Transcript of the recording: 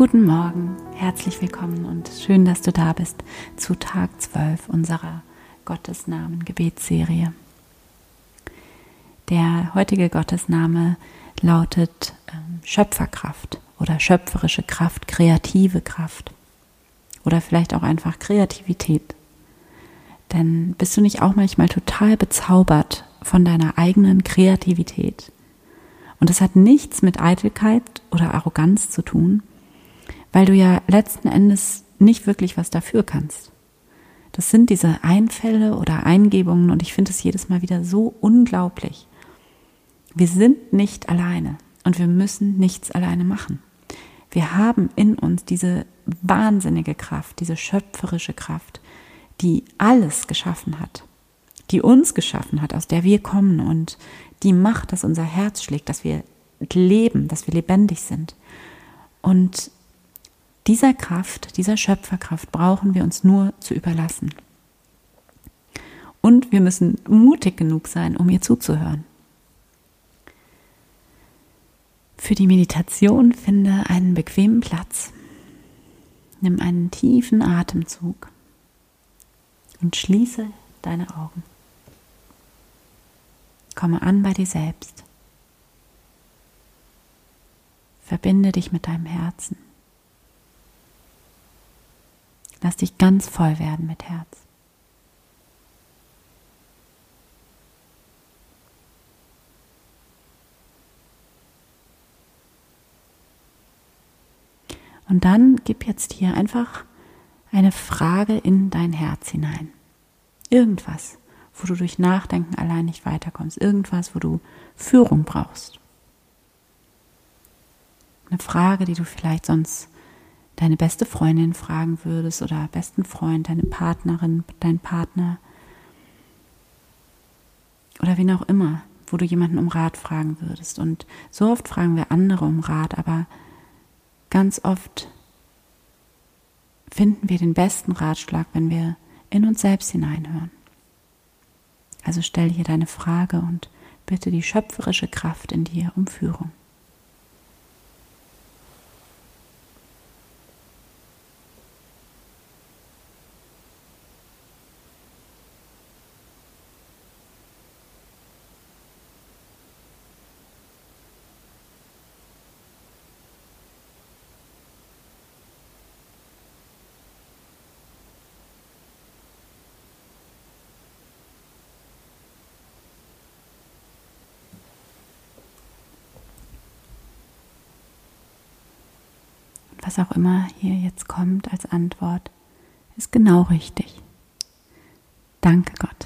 Guten Morgen, herzlich willkommen und schön, dass du da bist zu Tag 12 unserer Gottesnamen Gebetsserie. Der heutige Gottesname lautet ähm, Schöpferkraft oder schöpferische Kraft, kreative Kraft oder vielleicht auch einfach Kreativität. Denn bist du nicht auch manchmal total bezaubert von deiner eigenen Kreativität? Und das hat nichts mit Eitelkeit oder Arroganz zu tun, weil du ja letzten Endes nicht wirklich was dafür kannst. Das sind diese Einfälle oder Eingebungen und ich finde es jedes Mal wieder so unglaublich. Wir sind nicht alleine und wir müssen nichts alleine machen. Wir haben in uns diese wahnsinnige Kraft, diese schöpferische Kraft, die alles geschaffen hat, die uns geschaffen hat, aus der wir kommen und die macht, dass unser Herz schlägt, dass wir leben, dass wir lebendig sind. Und dieser Kraft, dieser Schöpferkraft brauchen wir uns nur zu überlassen. Und wir müssen mutig genug sein, um ihr zuzuhören. Für die Meditation finde einen bequemen Platz. Nimm einen tiefen Atemzug und schließe deine Augen. Komme an bei dir selbst. Verbinde dich mit deinem Herzen. Lass dich ganz voll werden mit Herz. Und dann gib jetzt hier einfach eine Frage in dein Herz hinein. Irgendwas, wo du durch Nachdenken allein nicht weiterkommst. Irgendwas, wo du Führung brauchst. Eine Frage, die du vielleicht sonst deine beste Freundin fragen würdest oder besten Freund, deine Partnerin, dein Partner oder wen auch immer, wo du jemanden um Rat fragen würdest. Und so oft fragen wir andere um Rat, aber ganz oft finden wir den besten Ratschlag, wenn wir in uns selbst hineinhören. Also stell hier deine Frage und bitte die schöpferische Kraft in dir um Führung. Was auch immer hier jetzt kommt als Antwort, ist genau richtig. Danke Gott.